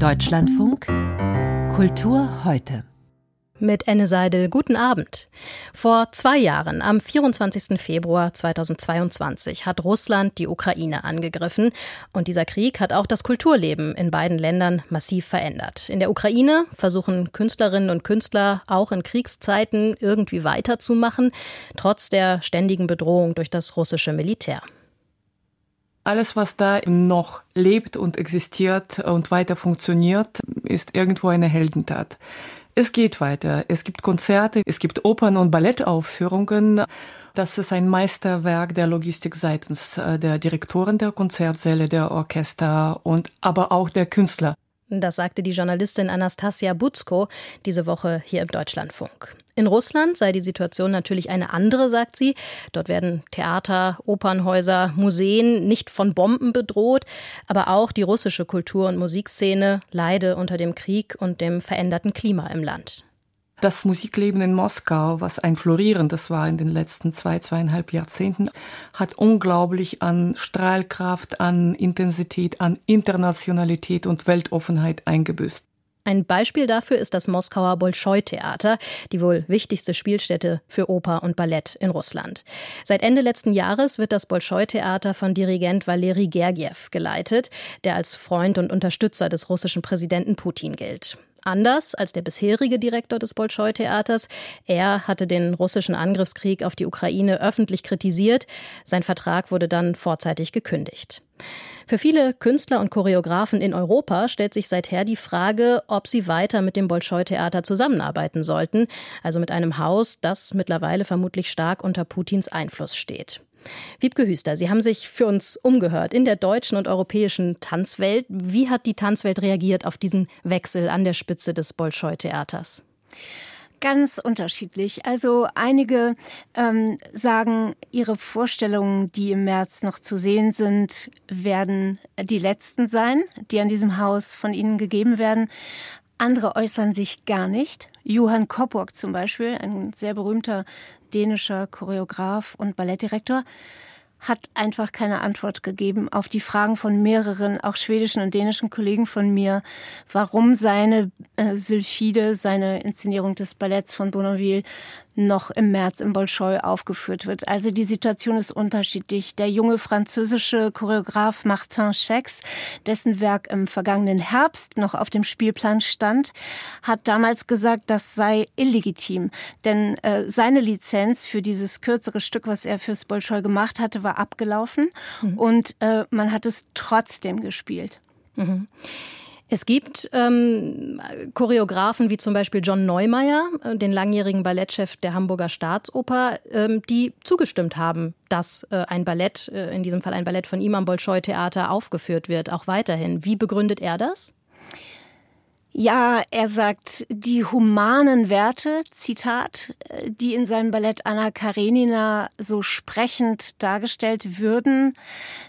Deutschlandfunk Kultur heute mit Enne Seidel. Guten Abend. Vor zwei Jahren, am 24. Februar 2022, hat Russland die Ukraine angegriffen. Und dieser Krieg hat auch das Kulturleben in beiden Ländern massiv verändert. In der Ukraine versuchen Künstlerinnen und Künstler auch in Kriegszeiten irgendwie weiterzumachen, trotz der ständigen Bedrohung durch das russische Militär. Alles, was da noch lebt und existiert und weiter funktioniert, ist irgendwo eine Heldentat. Es geht weiter. Es gibt Konzerte, es gibt Opern- und Ballettaufführungen. Das ist ein Meisterwerk der Logistik seitens äh, der Direktoren der Konzertsäle, der Orchester und aber auch der Künstler. Das sagte die Journalistin Anastasia Butzko diese Woche hier im Deutschlandfunk. In Russland sei die Situation natürlich eine andere, sagt sie. Dort werden Theater, Opernhäuser, Museen nicht von Bomben bedroht, aber auch die russische Kultur- und Musikszene leide unter dem Krieg und dem veränderten Klima im Land. Das Musikleben in Moskau, was ein florierendes war in den letzten zwei, zweieinhalb Jahrzehnten, hat unglaublich an Strahlkraft, an Intensität, an Internationalität und Weltoffenheit eingebüßt. Ein Beispiel dafür ist das Moskauer Bolschoi-Theater, die wohl wichtigste Spielstätte für Oper und Ballett in Russland. Seit Ende letzten Jahres wird das Bolschoi-Theater von Dirigent Valeri Gergiev geleitet, der als Freund und Unterstützer des russischen Präsidenten Putin gilt. Anders als der bisherige Direktor des Bolschoi-Theaters. Er hatte den russischen Angriffskrieg auf die Ukraine öffentlich kritisiert. Sein Vertrag wurde dann vorzeitig gekündigt. Für viele Künstler und Choreografen in Europa stellt sich seither die Frage, ob sie weiter mit dem Bolschoi-Theater zusammenarbeiten sollten, also mit einem Haus, das mittlerweile vermutlich stark unter Putins Einfluss steht. Wiebke Hüster, Sie haben sich für uns umgehört in der deutschen und europäischen Tanzwelt. Wie hat die Tanzwelt reagiert auf diesen Wechsel an der Spitze des Bolschoi-Theaters? Ganz unterschiedlich. Also einige ähm, sagen, ihre Vorstellungen, die im März noch zu sehen sind, werden die letzten sein, die an diesem Haus von ihnen gegeben werden. Andere äußern sich gar nicht. Johann Kopburg zum Beispiel, ein sehr berühmter dänischer Choreograf und Ballettdirektor, hat einfach keine Antwort gegeben auf die Fragen von mehreren, auch schwedischen und dänischen Kollegen von mir, warum seine äh, Sylphide, seine Inszenierung des Balletts von Bonneville noch im März im Bolschoi aufgeführt wird. Also die Situation ist unterschiedlich. Der junge französische Choreograf Martin Schex, dessen Werk im vergangenen Herbst noch auf dem Spielplan stand, hat damals gesagt, das sei illegitim. Denn äh, seine Lizenz für dieses kürzere Stück, was er fürs Bolschoi gemacht hatte, war abgelaufen mhm. und äh, man hat es trotzdem gespielt. Mhm. Es gibt ähm, Choreografen wie zum Beispiel John Neumeier, äh, den langjährigen Ballettchef der Hamburger Staatsoper, ähm, die zugestimmt haben, dass äh, ein Ballett, äh, in diesem Fall ein Ballett von ihm am Bolschoi-Theater aufgeführt wird, auch weiterhin. Wie begründet er das? Ja, er sagt, die humanen Werte, Zitat, äh, die in seinem Ballett Anna Karenina so sprechend dargestellt würden,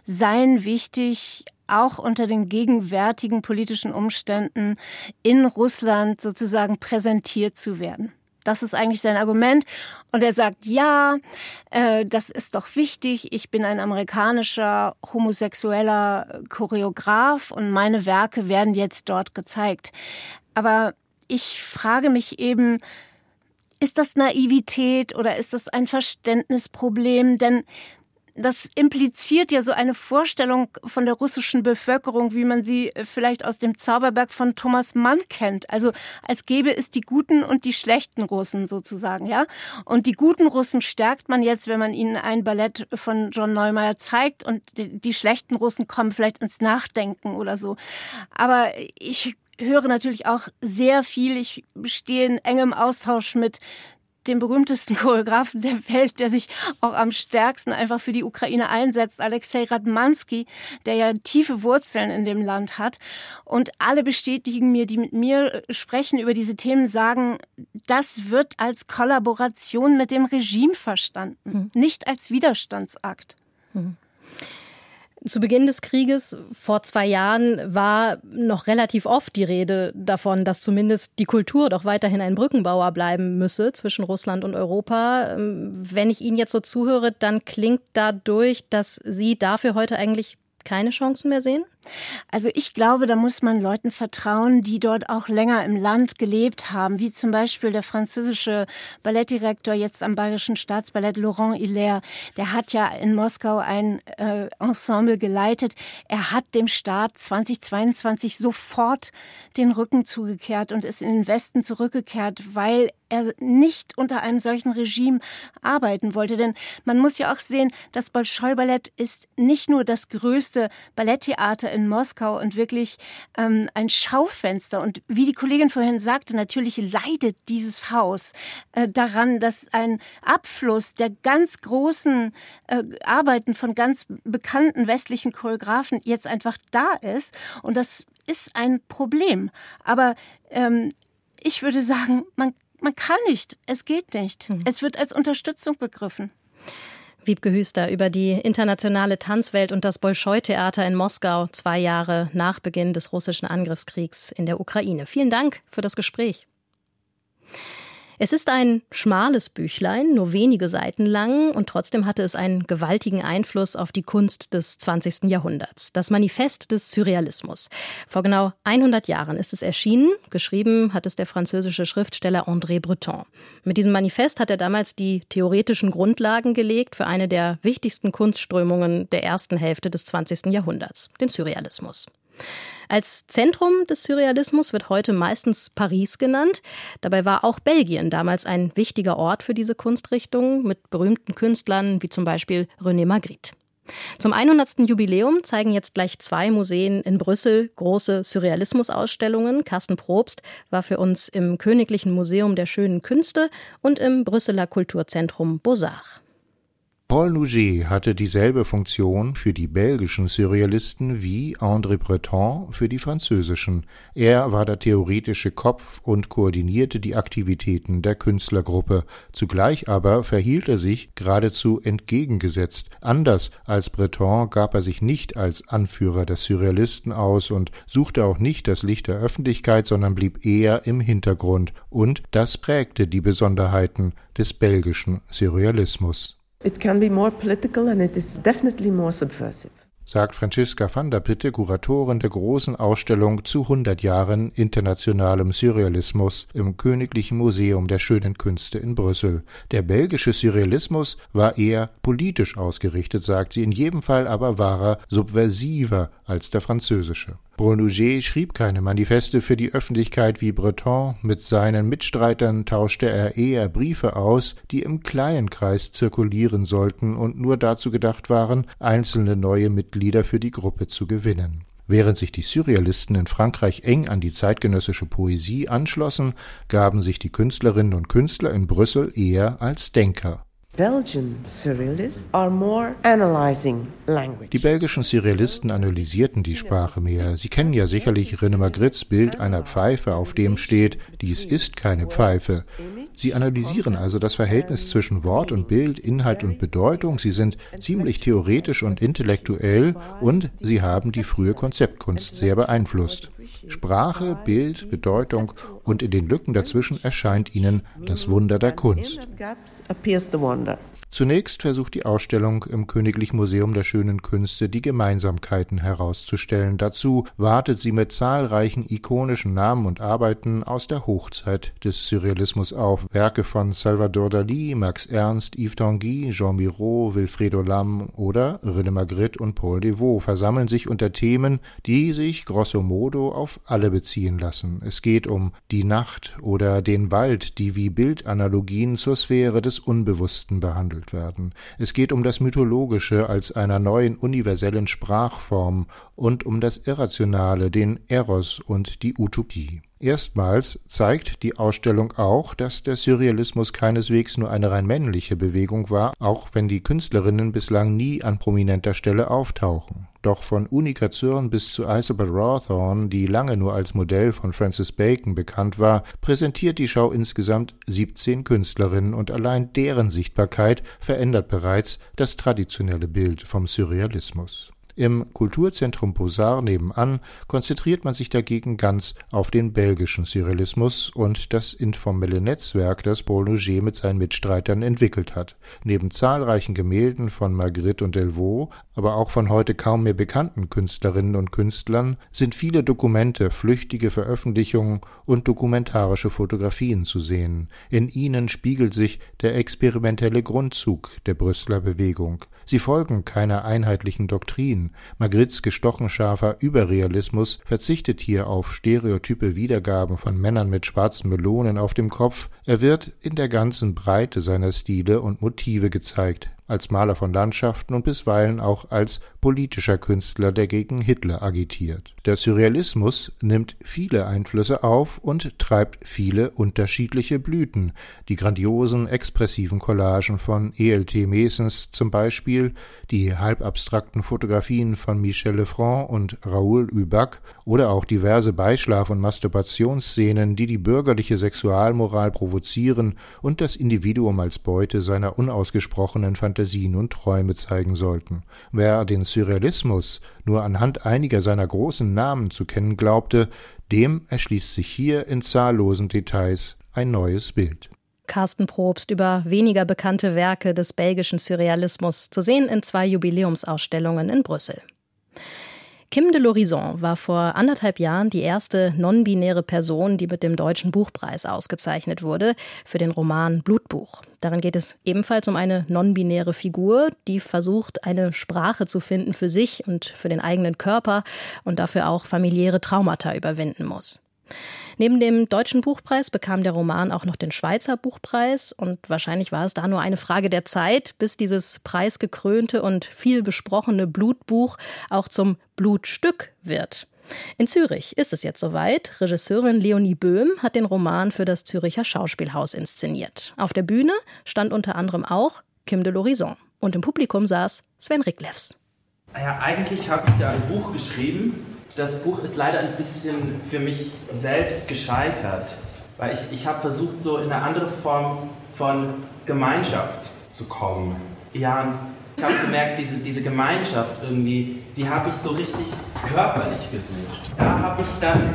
seien wichtig, auch unter den gegenwärtigen politischen Umständen in Russland sozusagen präsentiert zu werden. Das ist eigentlich sein Argument. Und er sagt, ja, äh, das ist doch wichtig. Ich bin ein amerikanischer homosexueller Choreograf und meine Werke werden jetzt dort gezeigt. Aber ich frage mich eben, ist das Naivität oder ist das ein Verständnisproblem? Denn das impliziert ja so eine Vorstellung von der russischen Bevölkerung, wie man sie äh, vielleicht aus dem Zauberberg von Thomas Mann kennt. Also als gäbe es die guten und die schlechten Russen sozusagen, ja. Und die guten Russen stärkt man jetzt, wenn man ihnen ein Ballett von John Neumeier zeigt und die, die schlechten Russen kommen vielleicht ins Nachdenken oder so. Aber ich höre natürlich auch sehr viel. Ich stehe in engem Austausch mit dem berühmtesten Choreografen der Welt, der sich auch am stärksten einfach für die Ukraine einsetzt, Alexei Radmansky, der ja tiefe Wurzeln in dem Land hat. Und alle bestätigen mir, die mit mir sprechen über diese Themen, sagen, das wird als Kollaboration mit dem Regime verstanden, mhm. nicht als Widerstandsakt. Mhm. Zu Beginn des Krieges vor zwei Jahren war noch relativ oft die Rede davon, dass zumindest die Kultur doch weiterhin ein Brückenbauer bleiben müsse zwischen Russland und Europa. Ähm, wenn ich Ihnen jetzt so zuhöre, dann klingt dadurch, dass Sie dafür heute eigentlich keine Chancen mehr sehen? Also ich glaube, da muss man Leuten vertrauen, die dort auch länger im Land gelebt haben, wie zum Beispiel der französische Ballettdirektor jetzt am Bayerischen Staatsballett Laurent Hilaire. Der hat ja in Moskau ein äh, Ensemble geleitet. Er hat dem Staat 2022 sofort den Rücken zugekehrt und ist in den Westen zurückgekehrt, weil er nicht unter einem solchen Regime arbeiten wollte. Denn man muss ja auch sehen, das Bolschoi-Ballett ist nicht nur das größte Balletttheater in Moskau und wirklich ähm, ein Schaufenster. Und wie die Kollegin vorhin sagte, natürlich leidet dieses Haus äh, daran, dass ein Abfluss der ganz großen äh, Arbeiten von ganz bekannten westlichen Choreografen jetzt einfach da ist. Und das ist ein Problem. Aber ähm, ich würde sagen, man man kann nicht. Es geht nicht. Mhm. Es wird als Unterstützung begriffen. Wiebke Hüster über die internationale Tanzwelt und das Bolschoi-Theater in Moskau, zwei Jahre nach Beginn des russischen Angriffskriegs in der Ukraine. Vielen Dank für das Gespräch. Es ist ein schmales Büchlein, nur wenige Seiten lang, und trotzdem hatte es einen gewaltigen Einfluss auf die Kunst des 20. Jahrhunderts. Das Manifest des Surrealismus. Vor genau 100 Jahren ist es erschienen. Geschrieben hat es der französische Schriftsteller André Breton. Mit diesem Manifest hat er damals die theoretischen Grundlagen gelegt für eine der wichtigsten Kunstströmungen der ersten Hälfte des 20. Jahrhunderts, den Surrealismus. Als Zentrum des Surrealismus wird heute meistens Paris genannt. Dabei war auch Belgien damals ein wichtiger Ort für diese Kunstrichtung mit berühmten Künstlern wie zum Beispiel René Magritte. Zum 100. Jubiläum zeigen jetzt gleich zwei Museen in Brüssel große Surrealismus-Ausstellungen. Carsten Probst war für uns im Königlichen Museum der Schönen Künste und im Brüsseler Kulturzentrum Beaux-Arts. Paul Nouget hatte dieselbe Funktion für die belgischen Surrealisten wie André Breton für die französischen. Er war der theoretische Kopf und koordinierte die Aktivitäten der Künstlergruppe. Zugleich aber verhielt er sich geradezu entgegengesetzt. Anders als Breton gab er sich nicht als Anführer der Surrealisten aus und suchte auch nicht das Licht der Öffentlichkeit, sondern blieb eher im Hintergrund. Und das prägte die Besonderheiten des belgischen Surrealismus. It can be more political and it is definitely more subversive sagt Franziska van der Pitte, Kuratorin der großen Ausstellung zu 100 Jahren internationalem Surrealismus im Königlichen Museum der Schönen Künste in Brüssel. Der belgische Surrealismus war eher politisch ausgerichtet, sagt sie, in jedem Fall aber war er subversiver als der französische. Brunouget schrieb keine Manifeste für die Öffentlichkeit wie Breton, mit seinen Mitstreitern tauschte er eher Briefe aus, die im kleinen Kreis zirkulieren sollten und nur dazu gedacht waren, einzelne neue Mitglieder für die Gruppe zu gewinnen. Während sich die Surrealisten in Frankreich eng an die zeitgenössische Poesie anschlossen, gaben sich die Künstlerinnen und Künstler in Brüssel eher als Denker. Die belgischen Surrealisten analysierten die Sprache mehr. Sie kennen ja sicherlich René Magrittes Bild einer Pfeife, auf dem steht, dies ist keine Pfeife. Sie analysieren also das Verhältnis zwischen Wort und Bild, Inhalt und Bedeutung. Sie sind ziemlich theoretisch und intellektuell und sie haben die frühe Konzeptkunst sehr beeinflusst. Sprache, Bild, Bedeutung und in den Lücken dazwischen erscheint ihnen das Wunder der Kunst. Zunächst versucht die Ausstellung im Königlichen Museum der Schönen Künste die Gemeinsamkeiten herauszustellen. Dazu wartet sie mit zahlreichen ikonischen Namen und Arbeiten aus der Hochzeit des Surrealismus auf. Werke von Salvador Dali, Max Ernst, Yves Tanguy, Jean Miro, Wilfredo Lam oder René Magritte und Paul Devaux versammeln sich unter Themen, die sich grosso modo auf alle beziehen lassen. Es geht um die Nacht oder den Wald, die wie Bildanalogien zur Sphäre des Unbewussten behandelt behandelt werden. Es geht um das Mythologische als einer neuen universellen Sprachform und um das Irrationale, den Eros und die Utopie. Erstmals zeigt die Ausstellung auch, dass der Surrealismus keineswegs nur eine rein männliche Bewegung war, auch wenn die Künstlerinnen bislang nie an prominenter Stelle auftauchen. Doch von Unica Zürn bis zu Isabel Rawthorne, die lange nur als Modell von Francis Bacon bekannt war, präsentiert die Schau insgesamt 17 Künstlerinnen und allein deren Sichtbarkeit verändert bereits das traditionelle Bild vom Surrealismus. Im Kulturzentrum Posar nebenan konzentriert man sich dagegen ganz auf den belgischen Surrealismus und das informelle Netzwerk, das Paul Nouget mit seinen Mitstreitern entwickelt hat. Neben zahlreichen Gemälden von Magritte und Delvaux, aber auch von heute kaum mehr bekannten Künstlerinnen und Künstlern, sind viele Dokumente, flüchtige Veröffentlichungen und dokumentarische Fotografien zu sehen. In ihnen spiegelt sich der experimentelle Grundzug der Brüsseler Bewegung. Sie folgen keiner einheitlichen Doktrin. Magrittes gestochen scharfer Überrealismus verzichtet hier auf stereotype Wiedergaben von Männern mit schwarzen Melonen auf dem Kopf, er wird in der ganzen Breite seiner Stile und Motive gezeigt als Maler von Landschaften und bisweilen auch als politischer Künstler, der gegen Hitler agitiert. Der Surrealismus nimmt viele Einflüsse auf und treibt viele unterschiedliche Blüten. Die grandiosen, expressiven Collagen von E.L.T. Mesens zum Beispiel, die halbabstrakten Fotografien von Michel Lefranc und Raoul Hubac oder auch diverse Beischlaf- und Masturbationsszenen, die die bürgerliche Sexualmoral provozieren und das Individuum als Beute seiner unausgesprochenen Fantasien und Träume zeigen sollten. Wer den Surrealismus nur anhand einiger seiner großen Namen zu kennen glaubte, dem erschließt sich hier in zahllosen Details ein neues Bild. Carsten Probst über weniger bekannte Werke des belgischen Surrealismus, zu sehen in zwei Jubiläumsausstellungen in Brüssel. Kim de l'Horizon war vor anderthalb Jahren die erste non-binäre Person, die mit dem Deutschen Buchpreis ausgezeichnet wurde für den Roman Blutbuch. Darin geht es ebenfalls um eine non-binäre Figur, die versucht, eine Sprache zu finden für sich und für den eigenen Körper und dafür auch familiäre Traumata überwinden muss. Neben dem Deutschen Buchpreis bekam der Roman auch noch den Schweizer Buchpreis und wahrscheinlich war es da nur eine Frage der Zeit, bis dieses preisgekrönte und viel besprochene Blutbuch auch zum Blutstück wird. In Zürich ist es jetzt soweit. Regisseurin Leonie Böhm hat den Roman für das Züricher Schauspielhaus inszeniert. Auf der Bühne stand unter anderem auch Kim de l'Horizon. Und im Publikum saß Sven Riklefs. Ja, eigentlich habe ich ja ein Buch geschrieben, das Buch ist leider ein bisschen für mich selbst gescheitert, weil ich, ich habe versucht, so in eine andere Form von Gemeinschaft zu kommen. Ja, und ich habe gemerkt, diese, diese Gemeinschaft irgendwie, die habe ich so richtig körperlich gesucht. Da habe ich dann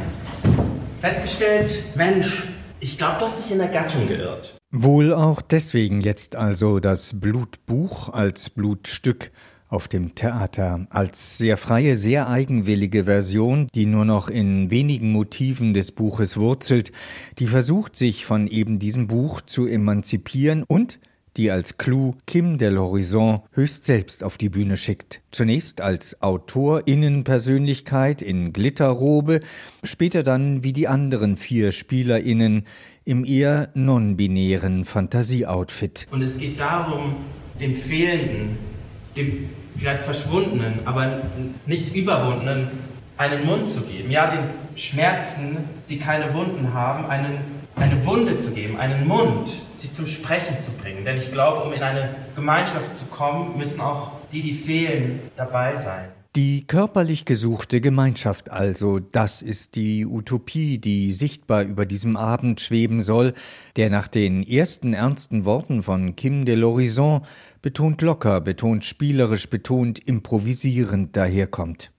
festgestellt, Mensch, ich glaube, du hast dich in der Gattung geirrt. Wohl auch deswegen jetzt also das Blutbuch als Blutstück auf dem Theater als sehr freie, sehr eigenwillige Version, die nur noch in wenigen Motiven des Buches wurzelt, die versucht sich von eben diesem Buch zu emanzipieren und die als Clou Kim de l'Horizon höchst selbst auf die Bühne schickt. Zunächst als Autorinnenpersönlichkeit in Glitterrobe, später dann wie die anderen vier SpielerInnen im eher non-binären Fantasieoutfit. Und es geht darum, den Fehlenden dem vielleicht verschwundenen, aber nicht überwundenen einen Mund zu geben. Ja, den Schmerzen, die keine Wunden haben, einen, eine Wunde zu geben, einen Mund, sie zum Sprechen zu bringen. Denn ich glaube, um in eine Gemeinschaft zu kommen, müssen auch die, die fehlen, dabei sein. Die körperlich gesuchte Gemeinschaft also, das ist die Utopie, die sichtbar über diesem Abend schweben soll, der nach den ersten ernsten Worten von Kim de l'Horizon betont locker, betont spielerisch, betont improvisierend daherkommt.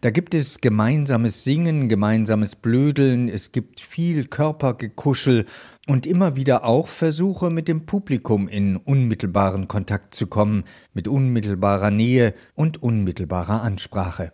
Da gibt es gemeinsames Singen, gemeinsames Blödeln, es gibt viel Körpergekuschel und immer wieder auch Versuche, mit dem Publikum in unmittelbaren Kontakt zu kommen, mit unmittelbarer Nähe und unmittelbarer Ansprache.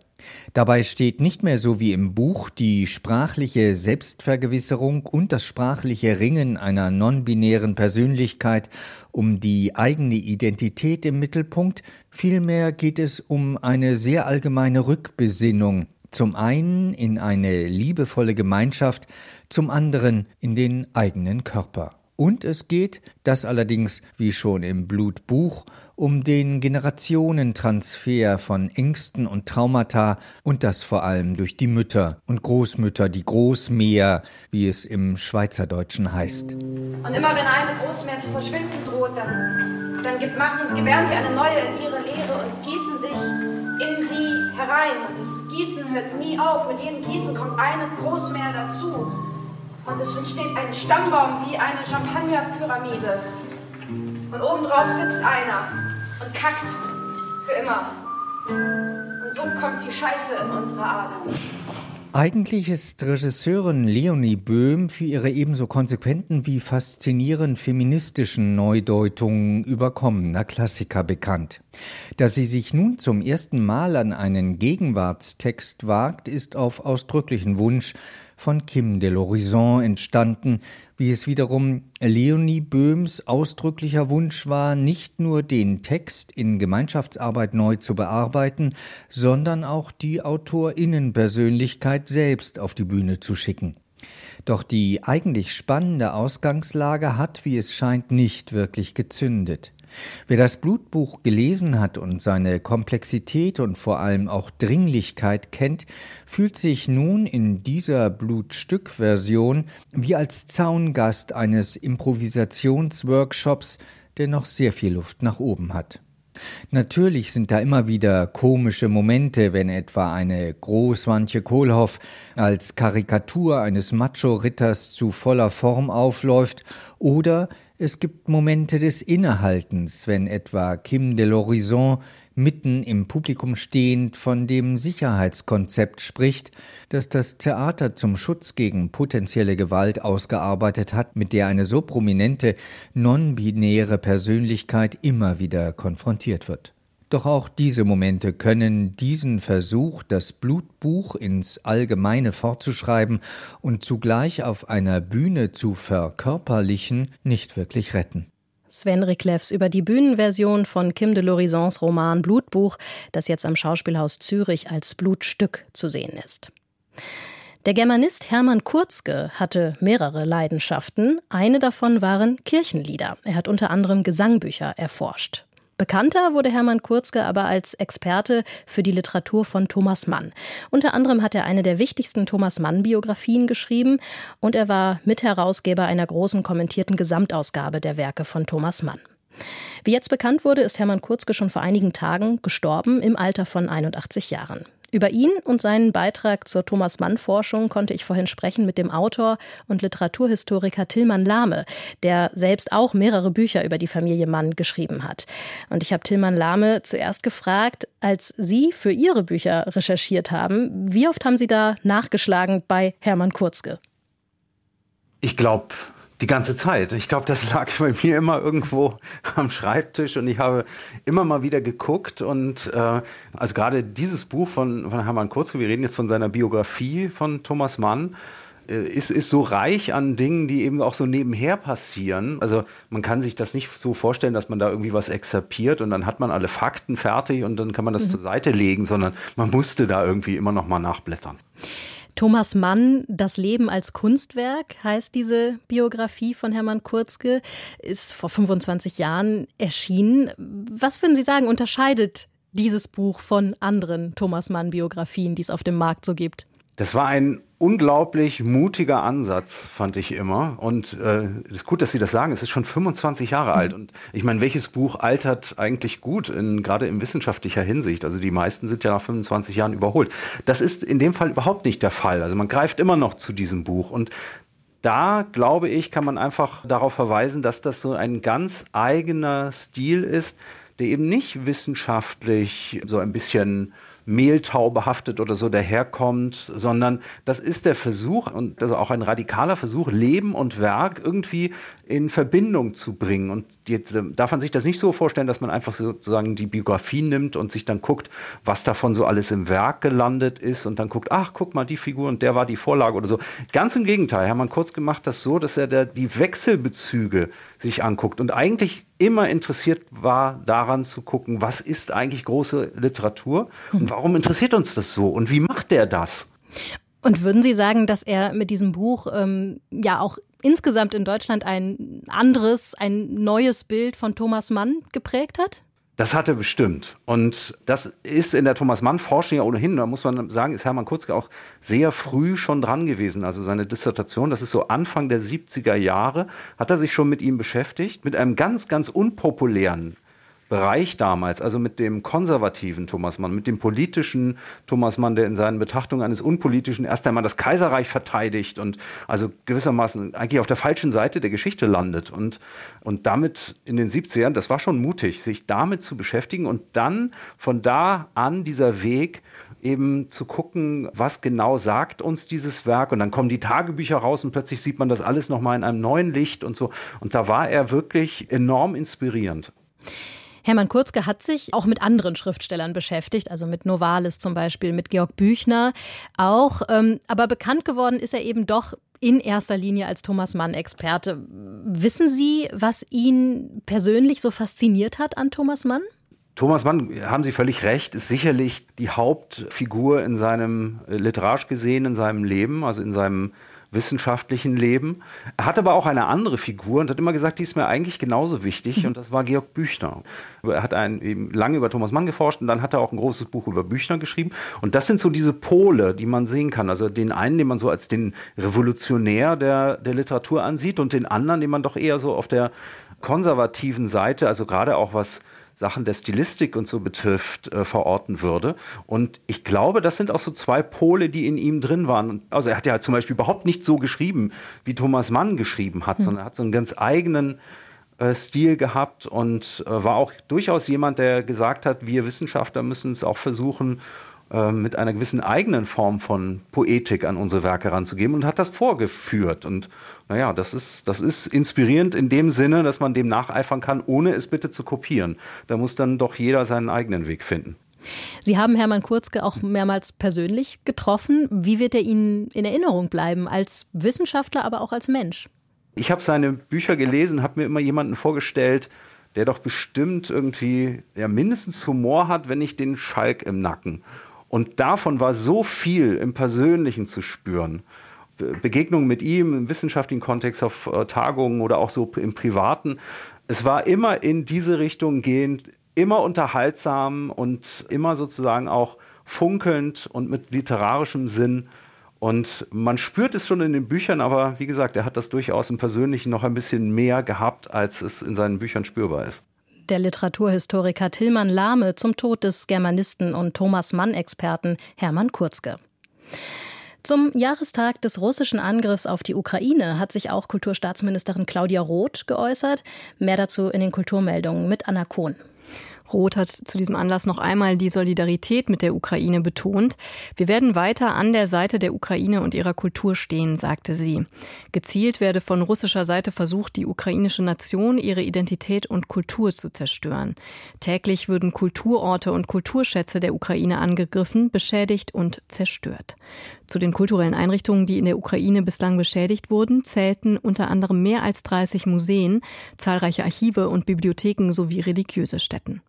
Dabei steht nicht mehr so wie im Buch die sprachliche Selbstvergewisserung und das sprachliche Ringen einer non-binären Persönlichkeit um die eigene Identität im Mittelpunkt, vielmehr geht es um eine sehr allgemeine Rückbesinnung, zum einen in eine liebevolle Gemeinschaft, zum anderen in den eigenen Körper. Und es geht, das allerdings wie schon im Blutbuch, um den Generationentransfer von Ängsten und Traumata und das vor allem durch die Mütter und Großmütter, die Großmäher, wie es im Schweizerdeutschen heißt. Und immer wenn eine Großmäher zu verschwinden droht, dann, dann gibt, machen, gewähren sie eine neue in ihre Lehre und gießen sich in sie herein. Und das Gießen hört nie auf. Mit jedem Gießen kommt eine Großmäher dazu. Und es entsteht ein Stammbaum wie eine Champagnerpyramide. Und obendrauf sitzt einer und kackt für immer. Und so kommt die Scheiße in unsere Adern. Eigentlich ist Regisseurin Leonie Böhm für ihre ebenso konsequenten wie faszinierend feministischen Neudeutungen überkommener Klassiker bekannt. Dass sie sich nun zum ersten Mal an einen Gegenwartstext wagt, ist auf ausdrücklichen Wunsch von Kim de l'Horizon entstanden, wie es wiederum Leonie Böhms ausdrücklicher Wunsch war, nicht nur den Text in Gemeinschaftsarbeit neu zu bearbeiten, sondern auch die Autorinnenpersönlichkeit selbst auf die Bühne zu schicken. Doch die eigentlich spannende Ausgangslage hat, wie es scheint, nicht wirklich gezündet. Wer das Blutbuch gelesen hat und seine Komplexität und vor allem auch Dringlichkeit kennt, fühlt sich nun in dieser Blutstück-Version wie als Zaungast eines Improvisationsworkshops, der noch sehr viel Luft nach oben hat. Natürlich sind da immer wieder komische Momente, wenn etwa eine Großwantje Kohlhoff als Karikatur eines Macho-Ritters zu voller Form aufläuft oder es gibt Momente des Innehaltens, wenn etwa Kim de l'Horizon mitten im Publikum stehend von dem Sicherheitskonzept spricht, das das Theater zum Schutz gegen potenzielle Gewalt ausgearbeitet hat, mit der eine so prominente non-binäre Persönlichkeit immer wieder konfrontiert wird. Doch auch diese Momente können diesen Versuch, das Blutbuch ins Allgemeine fortzuschreiben und zugleich auf einer Bühne zu verkörperlichen, nicht wirklich retten. Sven Riklefs über die Bühnenversion von Kim de l'Horizons Roman Blutbuch, das jetzt am Schauspielhaus Zürich als Blutstück zu sehen ist. Der Germanist Hermann Kurzke hatte mehrere Leidenschaften. Eine davon waren Kirchenlieder. Er hat unter anderem Gesangbücher erforscht. Bekannter wurde Hermann Kurzke aber als Experte für die Literatur von Thomas Mann. Unter anderem hat er eine der wichtigsten Thomas Mann-Biografien geschrieben und er war Mitherausgeber einer großen kommentierten Gesamtausgabe der Werke von Thomas Mann. Wie jetzt bekannt wurde, ist Hermann Kurzke schon vor einigen Tagen gestorben im Alter von 81 Jahren. Über ihn und seinen Beitrag zur Thomas Mann Forschung konnte ich vorhin sprechen mit dem Autor und Literaturhistoriker Tillmann Lahme, der selbst auch mehrere Bücher über die Familie Mann geschrieben hat. Und ich habe Tillmann Lahme zuerst gefragt, als Sie für Ihre Bücher recherchiert haben, wie oft haben Sie da nachgeschlagen bei Hermann Kurzke? Ich glaube, die ganze Zeit. Ich glaube, das lag bei mir immer irgendwo am Schreibtisch und ich habe immer mal wieder geguckt und äh, also gerade dieses Buch von, von Hermann Kurzke, wir reden jetzt von seiner Biografie von Thomas Mann, äh, ist, ist so reich an Dingen, die eben auch so nebenher passieren. Also man kann sich das nicht so vorstellen, dass man da irgendwie was exerpiert und dann hat man alle Fakten fertig und dann kann man das mhm. zur Seite legen, sondern man musste da irgendwie immer noch mal nachblättern. Thomas Mann, Das Leben als Kunstwerk heißt diese Biografie von Hermann Kurzke, ist vor 25 Jahren erschienen. Was würden Sie sagen, unterscheidet dieses Buch von anderen Thomas Mann Biografien, die es auf dem Markt so gibt? Das war ein unglaublich mutiger Ansatz, fand ich immer. Und äh, es äh, ist gut, dass Sie das sagen. Es ist schon 25 Jahre mhm. alt. Und ich meine, welches Buch altert eigentlich gut, in, gerade in wissenschaftlicher Hinsicht? Also die meisten sind ja nach 25 Jahren überholt. Das ist in dem Fall überhaupt nicht der Fall. Also man greift immer noch zu diesem Buch. Und da, glaube ich, kann man einfach darauf verweisen, dass das so ein ganz eigener Stil ist, der eben nicht wissenschaftlich so ein bisschen Mehltau behaftet oder so daherkommt, sondern das ist der Versuch und also auch ein radikaler Versuch, Leben und Werk irgendwie in Verbindung zu bringen. Und jetzt äh, darf man sich das nicht so vorstellen, dass man einfach sozusagen die Biografie nimmt und sich dann guckt, was davon so alles im Werk gelandet ist und dann guckt, ach, guck mal, die Figur und der war die Vorlage oder so. Ganz im Gegenteil, Hermann Kurz gemacht das so, dass er der, die Wechselbezüge sich anguckt und eigentlich immer interessiert war, daran zu gucken, was ist eigentlich große Literatur und warum interessiert uns das so und wie macht der das? Und würden Sie sagen, dass er mit diesem Buch ähm, ja auch insgesamt in Deutschland ein anderes, ein neues Bild von Thomas Mann geprägt hat? Das hat er bestimmt. Und das ist in der Thomas Mann-Forschung ja ohnehin, da muss man sagen, ist Hermann Kurzke auch sehr früh schon dran gewesen. Also seine Dissertation, das ist so Anfang der 70er Jahre, hat er sich schon mit ihm beschäftigt, mit einem ganz, ganz unpopulären Bereich damals, also mit dem konservativen Thomas Mann, mit dem politischen Thomas Mann, der in seinen Betrachtungen eines unpolitischen erst einmal das Kaiserreich verteidigt und also gewissermaßen eigentlich auf der falschen Seite der Geschichte landet und, und damit in den 70ern, das war schon mutig, sich damit zu beschäftigen und dann von da an dieser Weg eben zu gucken, was genau sagt uns dieses Werk und dann kommen die Tagebücher raus und plötzlich sieht man das alles nochmal in einem neuen Licht und so und da war er wirklich enorm inspirierend. Hermann Kurzke hat sich auch mit anderen Schriftstellern beschäftigt, also mit Novalis zum Beispiel, mit Georg Büchner auch. Ähm, aber bekannt geworden ist er eben doch in erster Linie als Thomas Mann-Experte. Wissen Sie, was ihn persönlich so fasziniert hat an Thomas Mann? Thomas Mann, haben Sie völlig recht, ist sicherlich die Hauptfigur in seinem äh, literarisch gesehen, in seinem Leben, also in seinem wissenschaftlichen Leben. Er hat aber auch eine andere Figur und hat immer gesagt, die ist mir eigentlich genauso wichtig mhm. und das war Georg Büchner. Er hat ein, eben lange über Thomas Mann geforscht und dann hat er auch ein großes Buch über Büchner geschrieben und das sind so diese Pole, die man sehen kann. Also den einen, den man so als den Revolutionär der, der Literatur ansieht und den anderen, den man doch eher so auf der konservativen Seite, also gerade auch was Sachen der Stilistik und so betrifft, äh, verorten würde. Und ich glaube, das sind auch so zwei Pole, die in ihm drin waren. Also er hat ja zum Beispiel überhaupt nicht so geschrieben, wie Thomas Mann geschrieben hat, mhm. sondern er hat so einen ganz eigenen äh, Stil gehabt und äh, war auch durchaus jemand, der gesagt hat, wir Wissenschaftler müssen es auch versuchen, ähm, mit einer gewissen eigenen Form von Poetik an unsere Werke ranzugeben und hat das vorgeführt. Und naja, das ist, das ist inspirierend in dem Sinne, dass man dem nacheifern kann, ohne es bitte zu kopieren. Da muss dann doch jeder seinen eigenen Weg finden. Sie haben Hermann Kurzke auch mehrmals persönlich getroffen. Wie wird er Ihnen in Erinnerung bleiben, als Wissenschaftler, aber auch als Mensch? Ich habe seine Bücher gelesen, habe mir immer jemanden vorgestellt, der doch bestimmt irgendwie ja, mindestens Humor hat, wenn nicht den Schalk im Nacken. Und davon war so viel im Persönlichen zu spüren. Begegnungen mit ihm im wissenschaftlichen Kontext auf äh, Tagungen oder auch so im Privaten. Es war immer in diese Richtung gehend, immer unterhaltsam und immer sozusagen auch funkelnd und mit literarischem Sinn. Und man spürt es schon in den Büchern, aber wie gesagt, er hat das durchaus im Persönlichen noch ein bisschen mehr gehabt, als es in seinen Büchern spürbar ist der Literaturhistoriker Tillmann Lahme zum Tod des Germanisten und Thomas Mann-Experten Hermann Kurzke. Zum Jahrestag des russischen Angriffs auf die Ukraine hat sich auch Kulturstaatsministerin Claudia Roth geäußert. Mehr dazu in den Kulturmeldungen mit Anna Kohn. Roth hat zu diesem Anlass noch einmal die Solidarität mit der Ukraine betont. Wir werden weiter an der Seite der Ukraine und ihrer Kultur stehen, sagte sie. Gezielt werde von russischer Seite versucht, die ukrainische Nation, ihre Identität und Kultur zu zerstören. Täglich würden Kulturorte und Kulturschätze der Ukraine angegriffen, beschädigt und zerstört. Zu den kulturellen Einrichtungen, die in der Ukraine bislang beschädigt wurden, zählten unter anderem mehr als 30 Museen, zahlreiche Archive und Bibliotheken sowie religiöse Stätten.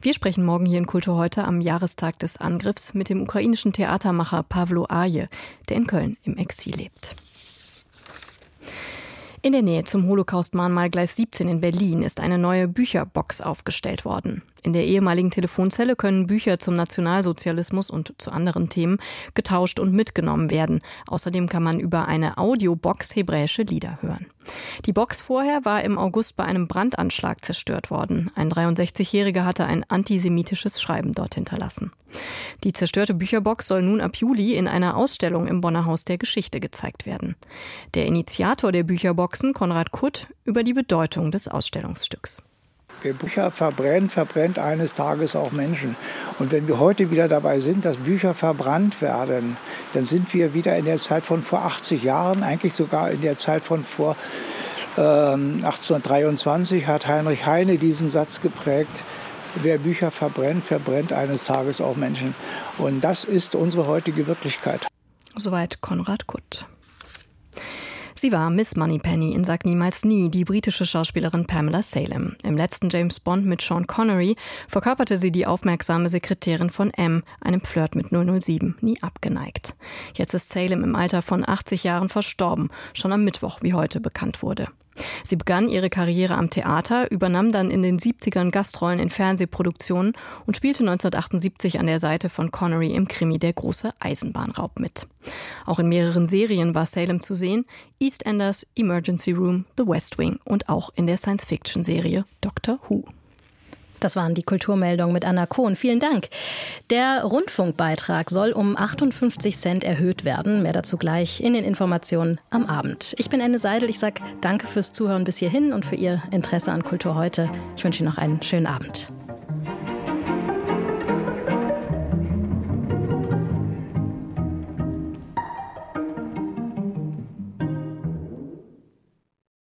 Wir sprechen morgen hier in Kultur heute am Jahrestag des Angriffs mit dem ukrainischen Theatermacher Pavlo Aje, der in Köln im Exil lebt. In der Nähe zum Holocaust-Mahnmal Gleis 17 in Berlin ist eine neue Bücherbox aufgestellt worden. In der ehemaligen Telefonzelle können Bücher zum Nationalsozialismus und zu anderen Themen getauscht und mitgenommen werden. Außerdem kann man über eine Audiobox hebräische Lieder hören. Die Box vorher war im August bei einem Brandanschlag zerstört worden. Ein 63-Jähriger hatte ein antisemitisches Schreiben dort hinterlassen. Die zerstörte Bücherbox soll nun ab Juli in einer Ausstellung im Bonner Haus der Geschichte gezeigt werden. Der Initiator der Bücherboxen, Konrad Kutt, über die Bedeutung des Ausstellungsstücks. Wer Bücher verbrennt, verbrennt eines Tages auch Menschen. Und wenn wir heute wieder dabei sind, dass Bücher verbrannt werden, dann sind wir wieder in der Zeit von vor 80 Jahren, eigentlich sogar in der Zeit von vor äh, 1823 hat Heinrich Heine diesen Satz geprägt. Wer Bücher verbrennt, verbrennt eines Tages auch Menschen. Und das ist unsere heutige Wirklichkeit. Soweit Konrad Kutt. Sie war Miss Moneypenny in Sag niemals nie, die britische Schauspielerin Pamela Salem. Im letzten James Bond mit Sean Connery verkörperte sie die aufmerksame Sekretärin von M, einem Flirt mit 007, nie abgeneigt. Jetzt ist Salem im Alter von 80 Jahren verstorben, schon am Mittwoch, wie heute bekannt wurde. Sie begann ihre Karriere am Theater, übernahm dann in den 70ern Gastrollen in Fernsehproduktionen und spielte 1978 an der Seite von Connery im Krimi Der große Eisenbahnraub mit. Auch in mehreren Serien war Salem zu sehen, EastEnders, Emergency Room, The West Wing und auch in der Science-Fiction-Serie Doctor Who. Das waren die Kulturmeldungen mit Anna Kohn. Vielen Dank. Der Rundfunkbeitrag soll um 58 Cent erhöht werden. Mehr dazu gleich in den Informationen am Abend. Ich bin Anne Seidel. Ich sage danke fürs Zuhören bis hierhin und für Ihr Interesse an Kultur heute. Ich wünsche Ihnen noch einen schönen Abend.